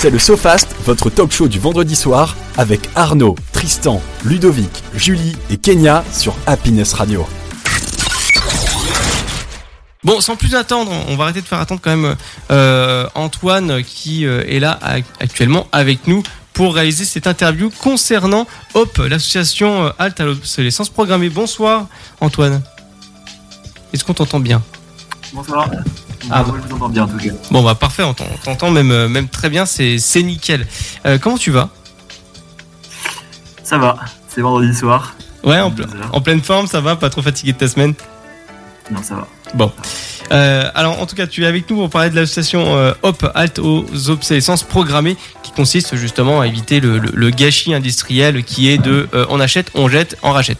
C'est le SoFast, votre talk show du vendredi soir, avec Arnaud, Tristan, Ludovic, Julie et Kenya sur Happiness Radio. Bon, sans plus attendre, on va arrêter de faire attendre quand même euh, Antoine qui euh, est là actuellement avec nous pour réaliser cette interview concernant HOP, l'association euh, Alt à l'obsolescence programmée. Bonsoir Antoine. Est-ce qu'on t'entend bien? Bonsoir. Ah, bon. je vous bien en tout cas. Bon, bah parfait, on t'entend même, euh, même très bien, c'est nickel. Euh, comment tu vas? Ça va, c'est vendredi soir. Ouais, en, en, pleine forme, ça va Pas trop fatigué de ta semaine? Non, ça va. Bon. Euh, alors, en tout cas, tu es avec nous pour parler de l'association Hop Halt aux obsolescences programmées, qui consiste justement à éviter le, gâchis industriel qui est de on achète, on jette, on rachète.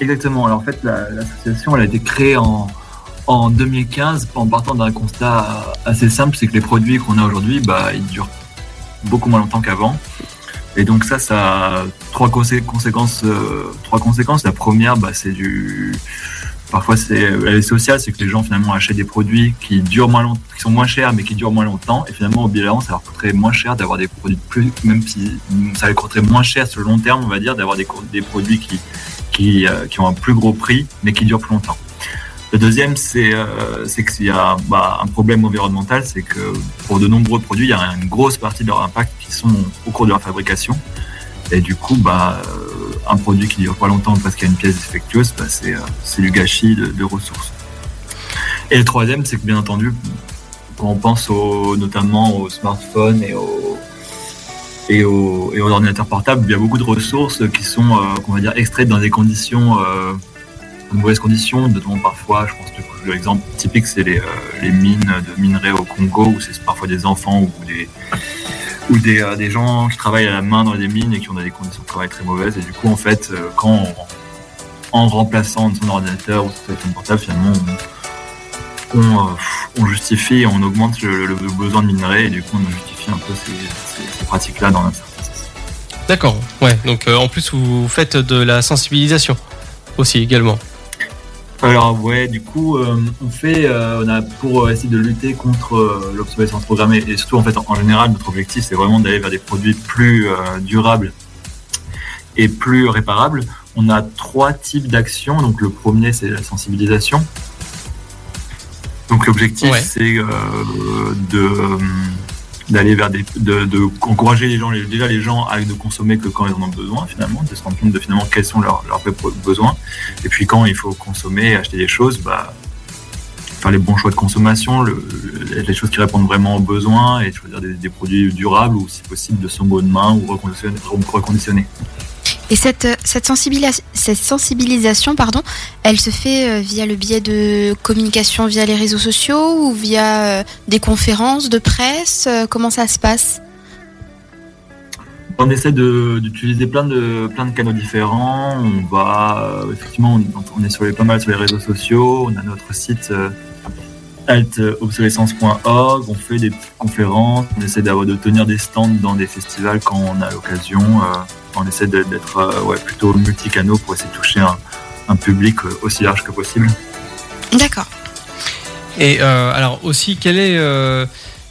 Exactement. Alors, en fait, l'association, elle a été créée en, en 2015 en partant d'un constat assez simple, c'est que les produits qu'on a aujourd'hui, bah, ils durent beaucoup moins longtemps qu'avant. Et donc ça, ça a trois conséquences. Euh, trois conséquences. La première, bah, c'est du. Parfois, c'est est sociale, c'est que les gens finalement achètent des produits qui durent moins qui sont moins chers, mais qui durent moins longtemps. Et finalement, au bilan, ça leur coûterait moins cher d'avoir des produits plus, même si ça leur coûterait moins cher sur le long terme, on va dire, d'avoir des, des produits qui qui, euh, qui ont un plus gros prix, mais qui durent plus longtemps. Le deuxième, c'est euh, qu'il y a bah, un problème environnemental, c'est que pour de nombreux produits, il y a une grosse partie de leur impact qui sont au cours de leur fabrication. Et du coup, bah, euh, un produit qui ne dure pas longtemps parce qu'il y a une pièce défectueuse, bah, c'est euh, du gâchis de, ressources. Et le troisième, c'est que bien entendu, quand on pense notamment aux smartphones et aux ordinateurs portables, il y a beaucoup de ressources qui sont, euh, va dire, extraites dans des conditions de mauvaises conditions, notamment parfois, je pense que l'exemple typique, c'est les, euh, les, mines de minerais au Congo, où c'est parfois des enfants ou des, ou des, euh, des, gens qui travaillent à la main dans les mines et qui ont des conditions de travail très mauvaises. Et du coup, en fait, euh, quand en remplaçant son ordinateur ou son portable, finalement, on, on, justifie, on augmente le, besoin de minerais et du coup, on justifie un peu ces, ces, pratiques-là dans notre D'accord, ouais. Donc en plus, vous faites de la sensibilisation aussi également. Alors ouais, du coup, euh, on fait, euh, on a pour euh, essayer de lutter contre l'obsolescence programmée et surtout en fait en, général notre objectif c'est vraiment d'aller vers des produits plus durables et plus réparables. On a trois types d'actions. Donc le premier c'est la sensibilisation. Donc l'objectif c'est de d'aller vers des, de, de, encourager les gens, déjà les gens à ne consommer que quand ils en ont besoin finalement, de se rendre compte de finalement quels sont leurs, leurs besoins. Et puis quand il faut consommer, acheter des choses, bah, faire les bons choix de consommation, le, les choses qui répondent vraiment aux besoins et choisir des, des produits durables ou si possible de seconde main ou reconditionnés. Et cette, cette, sensibilisation, pardon, elle se fait euh, via le biais de communication via les réseaux sociaux ou via euh, des conférences de presse euh, Comment ça se passe? On essaie d'utiliser plein de, plein de canaux différents. On va, effectivement, on, est sur les, pas mal sur les réseaux sociaux. On a notre site altobsolescence.org. On fait des conférences. On essaie de tenir des stands dans des festivals quand on a l'occasion on essaie d'être euh, ouais, plutôt multicanaux pour essayer de toucher un, public euh, aussi large que possible. D'accord. Et euh, alors aussi, quel est,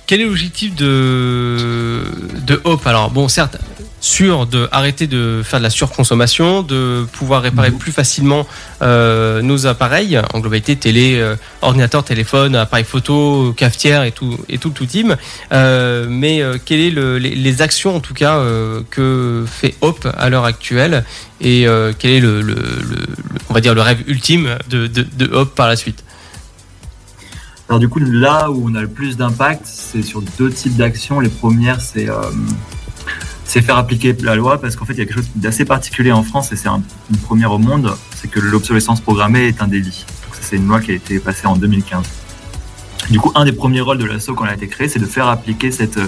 quel est l'objectif de, de Hope? Alors bon, certes, sûr de arrêter de faire de la surconsommation, de pouvoir réparer plus facilement euh, nos appareils en globalité télé, euh, ordinateur, téléphone, appareil photo, cafetière et tout et tout le tout team. Euh, mais quelles est les, actions en tout cas que fait Hop à l'heure actuelle et quel est le, on va dire le rêve ultime de, de, de Hop par la suite? Alors du coup, là où on a le plus d'impact, c'est sur deux types d'actions. Les premières, c'est c'est faire appliquer la loi parce qu'en fait, il y a quelque chose d'assez particulier en France et c'est une première au monde, c'est que l'obsolescence programmée est un délit. C'est une loi qui a été passée en 2015. Du coup, un des premiers rôles de l'ASSO quand elle a été créée, c'est de faire appliquer cette,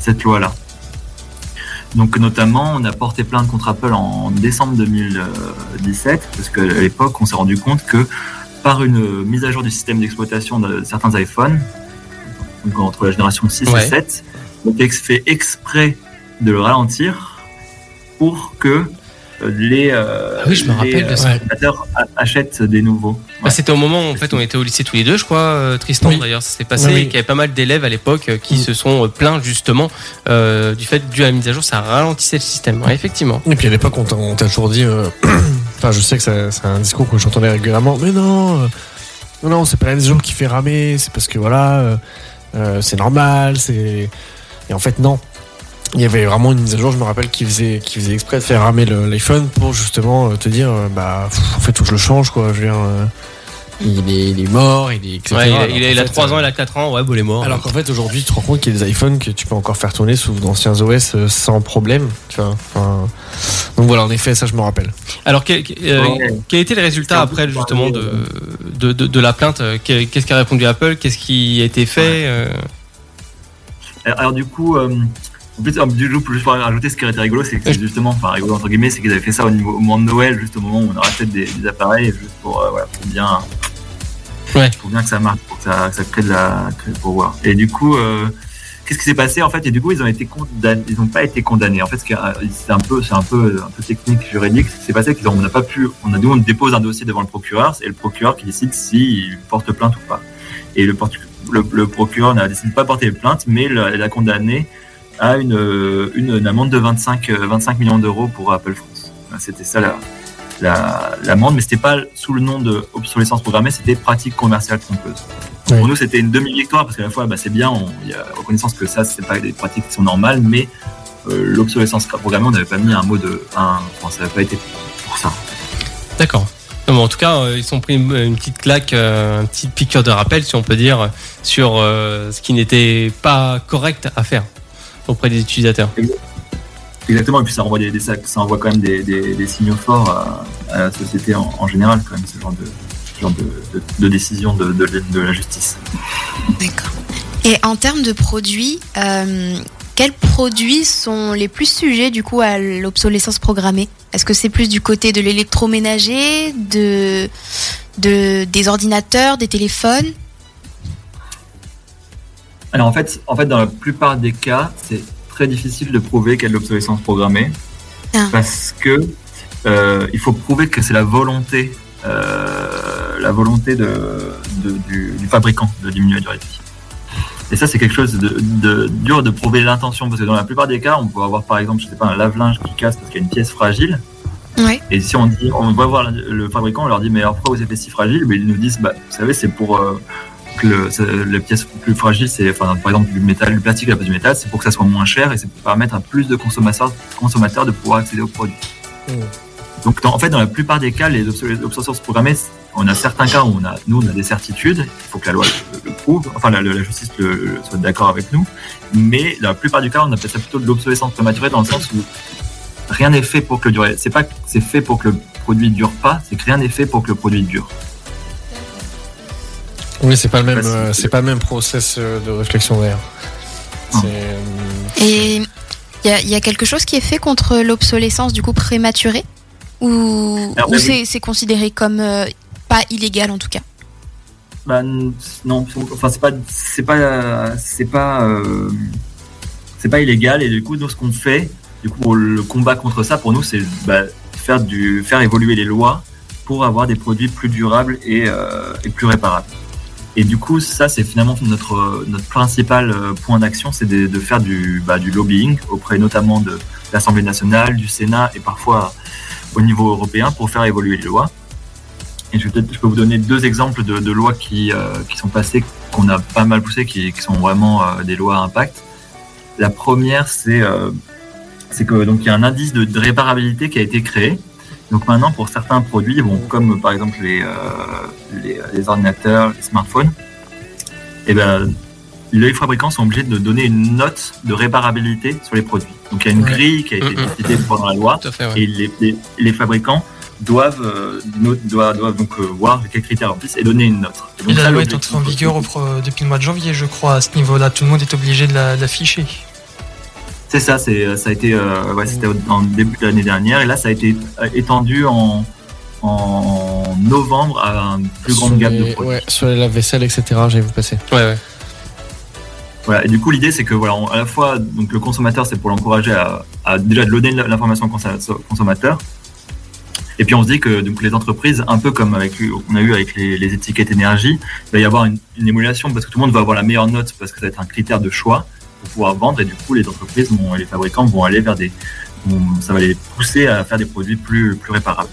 cette loi-là. Donc notamment, on a porté plainte contre Apple en décembre 2017 parce qu'à l'époque, on s'est rendu compte que par une mise à jour du système d'exploitation de certains iPhones, donc entre la génération 6 et 7, on fait exprès de le ralentir pour que euh, les, euh, ah oui, je me rappelle euh, achètent des nouveaux. Bah, C'était au moment où en fait on était au lycée tous les deux, je crois, Tristan Oui. d'ailleurs, ça s'est passé, Oui, oui. et qu'il y avait pas mal d'élèves à l'époque qui Mm. se sont plaints justement euh, du fait dû à la mise à jour, ça ralentissait le système. Ouais, effectivement. Et puis à l'époque, on t'a on t'a toujours dit. euh, Enfin, je sais que c'est un discours que j'entendais régulièrement. Mais non, euh, non, non, c'est pas la mise à jour qui fait ramer. C'est parce que voilà, euh, euh, c'est normal. C'est et en fait non. Il y avait vraiment une mise à jour, je me rappelle, qui faisait, qui faisait exprès de faire ramer l'iPhone pour justement euh, te dire, euh, bah, pff, en fait, faut que je le change, quoi. Je veux dire, euh, il, est, il est mort, il est. etc. Ouais, il a, il a- qu'en il a fait, 3 ans, euh, il a 4 ans, ouais, bon, il est mort. alors qu'en fait aujourd'hui tu te rends compte qu'il y a des iPhones que tu peux encore faire tourner sous d'anciens OS sans problème, tu vois. Enfin, donc voilà, en effet, ça je me rappelle. Alors, quel, euh, quel était le résultat après justement de, de, de, de la plainte Qu'est- Qu'est-ce qu'a répondu Apple Qu'est-ce qui a été fait euh, Alors, alors, du coup, euh, en plus, du coup, juste pour rajouter, ce qui était rigolo, c'est que justement, enfin rigolo entre guillemets, c'est qu'ils avaient fait ça au, niveau, au moment de Noël, juste au moment où on aura peut-être des, des appareils, juste pour, euh, voilà, pour bien, Ouais. pour bien que ça marche, pour que ça, que ça crée de la, pour voir. Et du coup, euh, qu'est-ce qui s'est passé en fait? Et du coup, ils ont été condamnés, ils n'ont pas été condamnés. En fait, c'est un peu, c'est un peu, un peu technique juridique. Ce qui s'est passé, c'est qu'on n'a pas pu, on a dit, on dépose un dossier devant le procureur, c'est le procureur qui décide s'il porte plainte ou pas. Et le, portu- le, le procureur n'a décidé de pas porter plainte, mais le- elle a condamné à une, euh, une, une amende de 25, euh, 25 millions d'euros pour Apple France. C'était ça la, la, l'amende, mais c'était pas sous le nom de obsolescence programmée, c'était pratique commerciale trompeuse. Oui. Pour nous, c'était une demi-victoire parce qu'à la fois, bah, c'est bien, on- il y a reconnaissance que ça, c'est pas des pratiques qui sont normales, mais euh, l'obsolescence programmée, on n'avait pas mis un mot de, un, enfin, ça n'avait pas été pour ça. D'accord. Mais en tout cas, euh, ils sont pris une, une petite claque, euh, une petite piqûre de rappel, si on peut dire, sur euh, ce qui n'était pas correct à faire auprès des utilisateurs. Exactement, et puis ça envoie, des, des- ça, ça envoie quand même des, des- des signaux forts à, à la société en, en général, quand même, ce genre de, ce genre de, de- de décision de, de- de la justice. D'accord. Et en termes de produits, euh, quels produits sont les plus sujets du coup à l'obsolescence programmée? Est-ce que c'est plus du côté de l'électroménager, de, de des ordinateurs, des téléphones? Alors en fait, en fait, dans la plupart des cas, c'est très difficile de prouver qu'il y a de l'obsolescence programmée Ah. parce que euh, il faut prouver que c'est la volonté, euh, la volonté de, de- du, du fabricant de diminuer la durée de vie. Et ça, c'est quelque chose de, de dur de prouver l'intention parce que dans la plupart des cas, on peut avoir par exemple, je sais pas, un lave-linge qui casse parce qu'il y a une pièce fragile. Ouais. Et si on dit, on va voir le fabricant, on leur dit, mais alors pourquoi vous avez fait si fragile? Mais ils nous disent, bah, vous savez, c'est pour euh, que le, les pièces plus fragiles, c'est, enfin, par exemple, du métal, du plastique à la place du métal, c'est pour que ça soit moins cher et c'est pour permettre à plus de consommateurs, consommateurs de pouvoir accéder aux produits. Mmh. Donc, dans- en fait, dans la plupart des cas, les obsolescences programmées, on a certains cas où on a, nous, on a des certitudes. Il faut que la loi le, le prouve, enfin, la, la justice le- le- soit d'accord avec nous. Mais dans la plupart du cas, on appelle ça plutôt de l'obsolescence prématurée dans le sens où rien n'est fait pour que le. C'est pas c'est fait pour que le produit dure pas, c'est que rien n'est fait pour que le produit dure. Oui, c'est pas le même, euh, c'est pas le même process euh, de réflexion d'ailleurs. Non. C'est, euh, Et il y a, il y a quelque chose qui est fait contre l'obsolescence du coup prématurée? Ou, bah, c'est considéré comme euh, pas illégal en tout cas? Bah, non, enfin c'est pas, c'est pas, c'est pas, euh, c'est pas illégal et du coup nous ce qu'on fait, du coup le combat contre ça pour nous c'est bah, faire du, faire évoluer les lois pour avoir des produits plus durables et, euh, et plus réparables. Et du coup ça c'est finalement notre notre principal euh, point d'action, c'est de, faire du, bah, du lobbying auprès notamment de l'Assemblée nationale, du Sénat et parfois au niveau européen pour faire évoluer les lois. Et je, peux vous donner deux exemples de, lois qui, euh, qui sont passées, qu'on a pas mal poussées, qui, qui sont vraiment euh, des lois à impact. La première, c'est euh, c'est que donc il y a un indice de réparabilité qui a été créé. Donc maintenant, pour certains produits, bon, comme par exemple les, euh, les, les ordinateurs, les smartphones, et ben, les fabricants sont obligés de donner une note de réparabilité sur les produits. Donc il y a une Ouais. grille qui a été Mhm. décidée pendant la loi fait, ouais. et les, les, les fabricants doivent, euh, doivent, doivent donc euh, voir quels critères remplissent et donner une note. Et donc Et la loi est entrée en vigueur depuis le mois de janvier, je crois. À ce niveau-là, tout le monde est obligé de la- de l'afficher. C'est ça, c'est, ça a été, euh, ouais, c'était en début de l'année dernière et là ça a été euh, étendu en, en novembre à une plus sur grande gamme les- de produits. Ouais, sur les lave-vaisselle, etc. J'ai vu passer. Ouais, ouais. Voilà, et du coup, l'idée, c'est que voilà, on- à la fois, donc le consommateur, c'est pour l'encourager à, à déjà de donner l'information au consommateur, Et puis on se dit que donc les entreprises, un peu comme avec on a eu avec les, les étiquettes énergie, il va y avoir une, une, émulation parce que tout le monde va avoir la meilleure note parce que ça va être un critère de choix pour pouvoir vendre et du coup les entreprises vont, et les fabricants vont aller vers des, ça va les pousser à faire des produits plus plus réparables.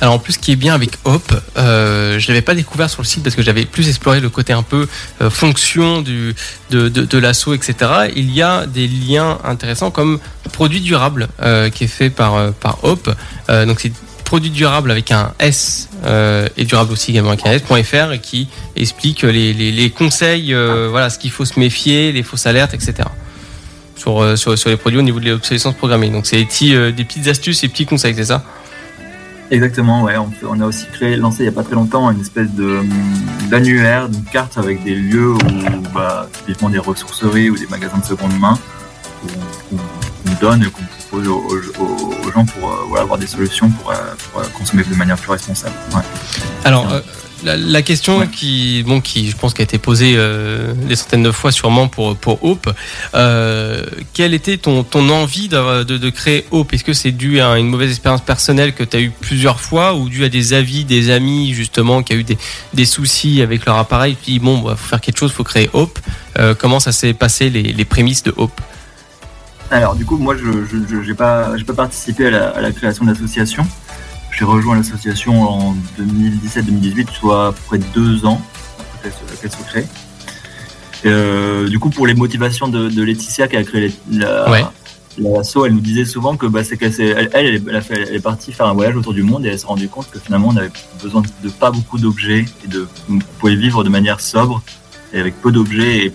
Alors en plus, ce qui est bien avec Hop, euh, je l'avais pas découvert sur le site parce que j'avais plus exploré le côté un peu euh, fonction du, de, l'assaut, etc. Il y a des liens intéressants comme produit durable euh, qui est fait par, par Hop. Donc c'est produit durable avec un S euh, et durable aussi également avec un S.fr qui explique les, les, conseils, euh, voilà, ce qu'il faut se méfier, les fausses alertes, etc. Sur, euh, sur, sur les produits au niveau de l'obsolescence programmée. Donc c'est des, des petites astuces et petits conseils, c'est ça? Exactement, ouais. On, on, a aussi créé, lancé il n'y a pas très longtemps une espèce de d'annuaire, d'une carte avec des lieux où, bah, typiquement des ressourceries ou des magasins de seconde main, où on, on, on donne et qu'on propose aux, aux, aux, gens pour euh, voilà, avoir des solutions pour, euh, pour, consommer de manière plus responsable. Ouais. Alors, euh, la, la, question ouais. qui, bon, qui, je pense, qui a été posée euh, des centaines de fois sûrement pour pour Hope. Euh, quelle était ton ton envie de, de, de créer Hope? Est-ce que c'est dû à une mauvaise expérience personnelle que tu as eu plusieurs fois, ou dû à des avis des amis justement qui a eu des, des soucis avec leur appareil, puis bon, bah, faut faire quelque chose, faut créer Hope. Euh, comment ça s'est passé les, les prémices de Hope? Alors du coup, moi, je n'ai pas, pas participé à la, à la création de l'association. J'ai rejoint l'association en 2017-2018, soit à peu près deux ans après qu'elle soit créée. Euh, du coup, pour les motivations de, de, Laetitia qui a créé la, ouais. l'asso, elle nous disait souvent que bah, c'est qu'elle elle, elle, elle, fait, elle, est partie faire un voyage autour du monde et elle s'est rendue compte que finalement on avait besoin de pas beaucoup d'objets et de on pouvait vivre de manière sobre et avec peu d'objets et,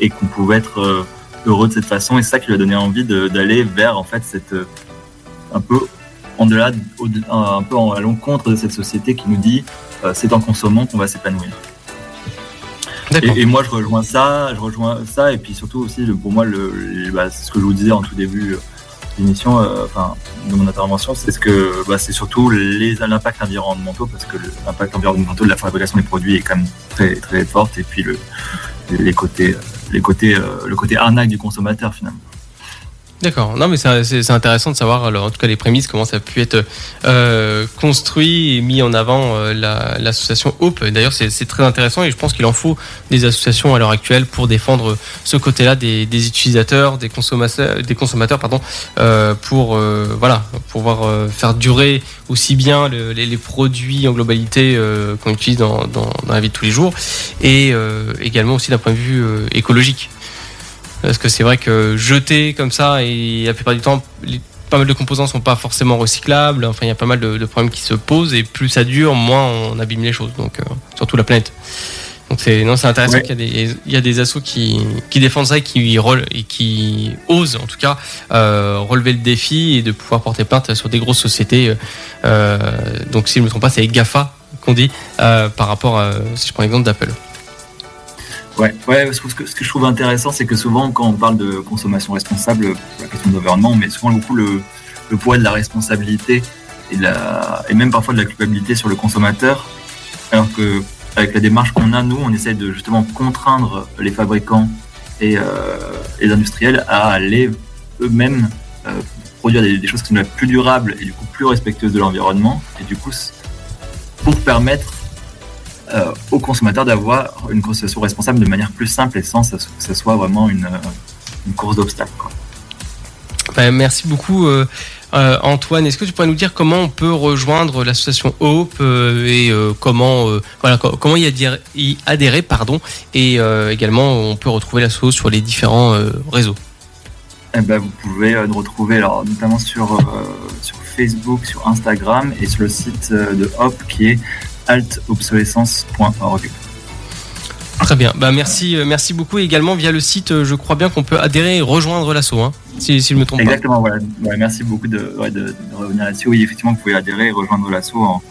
et qu'on pouvait être euh, heureux de cette façon. Et ça qui lui a donné envie d'aller vers en fait cette euh, un peu en delà un peu à l'encontre de cette société qui nous dit euh, c'est en consommant qu'on va s'épanouir. Et, et, moi je rejoins ça, je rejoins ça. Et puis surtout aussi le, pour moi le, le bah, c'est ce que je vous disais en tout début euh, d'émission, euh, enfin de mon intervention, c'est ce que bah, c'est surtout les l'impact environnementaux parce que l'impact environnemental de la fabrication des produits est quand même très très forte. Et puis le les côtés les côtés, euh, le côté arnaque du consommateur finalement. D'accord. Non, mais c'est intéressant de savoir, alors, en tout cas, les prémices, comment ça a pu être euh, construit et mis en avant euh, l'association la, Hope. D'ailleurs, c'est très intéressant et je pense qu'il en faut des associations à l'heure actuelle pour défendre ce côté-là des, des, utilisateurs, des consommateurs, des consommateurs, pardon, euh, pour voilà, pouvoir faire durer aussi bien le, les, les, produits en globalité qu'on utilise dans, dans, la vie de tous les jours et également aussi d'un point de vue écologique. Parce que c'est vrai que jeter comme ça, et la plupart du temps, les, pas mal de composants sont pas forcément recyclables. Enfin, il y a pas mal de, de, problèmes qui se posent, et plus ça dure, moins on abîme les choses. Donc, euh, surtout la planète. Donc c'est non, c'est intéressant ouais. qu'il y a des il y a des assos qui qui défendent ça et qui et qui osent en tout cas euh, relever le défi et de pouvoir porter plainte sur des grosses sociétés. Euh, donc si je ne me trompe pas, c'est Gafa qu'on dit par rapport à si je prends l'exemple d'Apple. Ouais, ouais ce, que, je trouve intéressant, c'est que souvent, quand on parle de consommation responsable, la question de l'environnement, on met souvent beaucoup le, poids de la responsabilité et même parfois de la culpabilité sur le consommateur, alors que avec la démarche qu'on a, nous, on essaie de justement contraindre les fabricants et euh, les industriels à aller eux-mêmes euh, produire des, des, choses qui sont plus durables et du coup plus respectueuses de l'environnement, et du coup pour permettre euh, aux consommateurs d'avoir une consommation responsable de manière plus simple et sans que ce soit vraiment une, une course d'obstacles. Ben, merci beaucoup. Euh, euh, Antoine, est-ce que tu pourrais nous dire comment on peut rejoindre l'association Hope euh, et euh, comment voilà comment y adhérer, y adhérer pardon et également on peut retrouver l'asso sur les différents réseaux? Eh ben, vous pouvez nous retrouver alors notamment sur sur Facebook, sur Instagram et sur le site de Hope qui est altobsolescence.org. Très bien, bah merci, euh, merci beaucoup. Et également via le site, euh, je crois bien qu'on peut adhérer et rejoindre l'assaut, hein, si, si, je me trompe Exactement, pas. voilà. Ouais, merci beaucoup de, ouais, de, de, revenir là-dessus. Oui, effectivement, vous pouvez adhérer et rejoindre l'assaut en,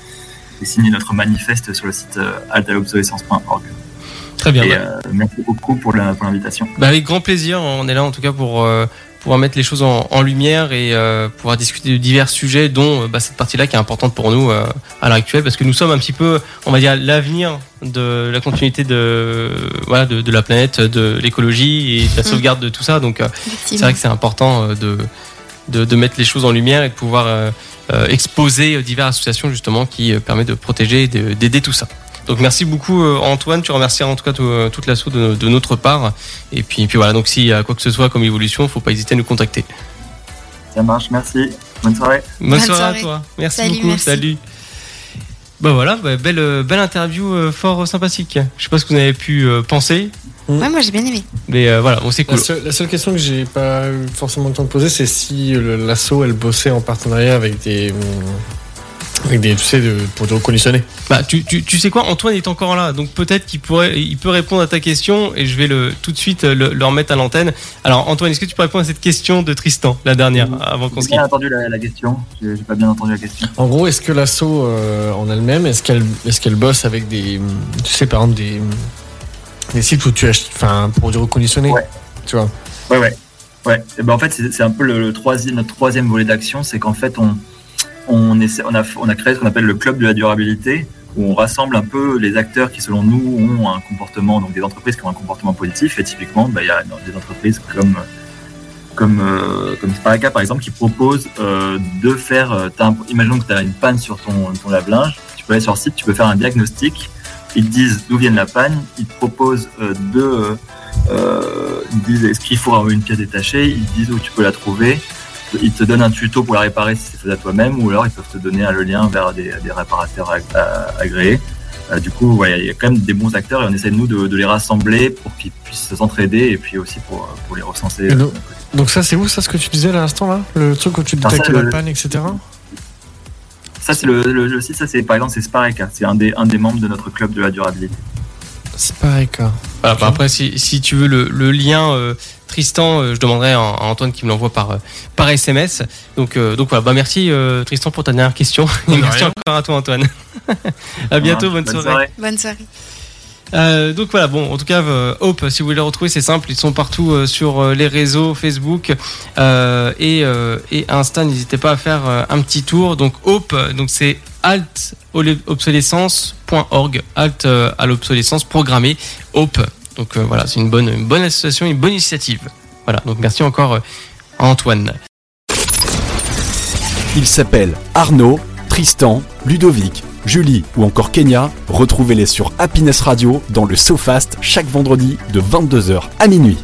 et signer notre manifeste sur le site euh, altalobsolescence.org. Très bien. Et, bah. euh, merci beaucoup pour l'invitation. Bah, avec grand plaisir, on est là en tout cas pour euh, pouvoir mettre les choses en, en lumière et euh, pouvoir discuter de divers sujets, dont bah, cette partie-là qui est importante pour nous euh, à l'heure actuelle, parce que nous sommes un petit peu, on va dire, l'avenir de la continuité de, voilà, de, de la planète, de l'écologie et de la sauvegarde de tout ça. Donc, euh, c'est vrai que c'est important euh, de, de, de, mettre les choses en lumière et de pouvoir euh, euh, exposer diverses associations justement qui euh, permet de protéger et de- d'aider tout ça. Donc merci beaucoup euh, Antoine, tu remercies en tout cas tout- euh, toute l'assaut de, de notre part. Et puis, puis voilà, donc s'il y a quoi que ce soit comme évolution, faut pas hésiter à nous contacter. Ça marche, merci. Bonne soirée. Bonne, Bonne soirée, soirée. à toi. Merci Salut, beaucoup. merci. Salut. Bah voilà, bah, belle, euh, belle interview euh, fort sympathique. Je sais pas ce que vous avez pu euh, penser, Ouais, moi j'ai bien aimé. mais euh, voilà, bon c'est La, cool. seule, la seule question que j'ai pas eu forcément le temps de poser, c'est si l'asso elle bossait en partenariat avec des. Avec des, tu sais, de, pour te reconditionner. Bah, tu, tu, tu sais quoi, Antoine est encore là, donc peut-être qu'il pourrait, il peut répondre à ta question et je vais le tout de suite le, le remettre à l'antenne. Alors Antoine, est-ce que tu peux répondre à cette question de Tristan, la dernière, avant qu'on se J'ai quitte bien entendu la, la question. J'ai j'ai pas bien entendu la question. En gros, est-ce que l'asso euh, en elle-même, est-ce qu'elle est qu'elle bosse avec des. Tu sais, par exemple, des. Des sites où tu achètes. Enfin, pour du reconditionner Ouais. Tu vois? Ouais, ouais. Ouais. Et ben, en fait, c'est c'est un peu le, le troisième, notre troisième volet d'action, c'est qu'en fait, on, on, a, créé ce qu'on appelle le club de la durabilité, où on rassemble un peu les acteurs qui, selon nous, ont un comportement, donc des entreprises qui ont un comportement positif. Et typiquement, bah, il y a des entreprises comme comme euh, comme par exemple qui propose euh, de faire euh, imaginons que tu as une panne sur ton, lave-linge. Tu peux aller sur site tu peux faire un diagnostic. Ils te disent d'où vient la panne. Ils te proposent de ils te disent est-ce qu'il faut avoir une pièce détachée? Ils te disent où tu peux la trouver ils te donnent un tuto pour la réparer si c'est fait à toi-même ou alors ils peuvent te donner le lien vers des, des réparateurs ag- euh, agréés Euh, du coup ouais, il y a quand même des bons acteurs et on essaie nous de, de les rassembler pour qu'ils puissent s'entraider et puis aussi pour, pour les recenser donc- Donc, ça, c'est où ça ce que tu disais à l'instant là? Le truc où tu détectes le- la panne, etc. Ça, c'est le, le, le site, ça, c'est par exemple, c'est Spareka. C'est un des, un des membres de notre club de la durabilité. Spareka. Voilà, bah après, si, si tu veux le, le lien, euh, Tristan, euh, je demanderai à, à Antoine qui me l'envoie par, euh, par SMS. Donc, euh, donc voilà, bah merci euh, Tristan pour ta dernière question. Et merci rien. encore à toi Antoine. à bientôt, bonne, soirée. Bonne soirée. Euh, donc voilà, bon, en tout cas, euh, Hope, si vous voulez les retrouver, c'est simple, ils sont partout euh, sur euh, les réseaux, Facebook euh, et, euh, et Insta. N'hésitez pas à faire euh, un petit tour. Donc Hope, donc c'est altobsolescence.org, alt euh, à l'obsolescence programmée, Hope. Donc euh, voilà, c'est une bonne, association, une bonne initiative. Voilà, donc merci encore euh, à Antoine. Ils s'appellent Arnaud, Tristan, Ludovic, Julie ou encore Kenya. Retrouvez-les sur Happiness Radio dans le SoFast chaque vendredi de 22h à minuit.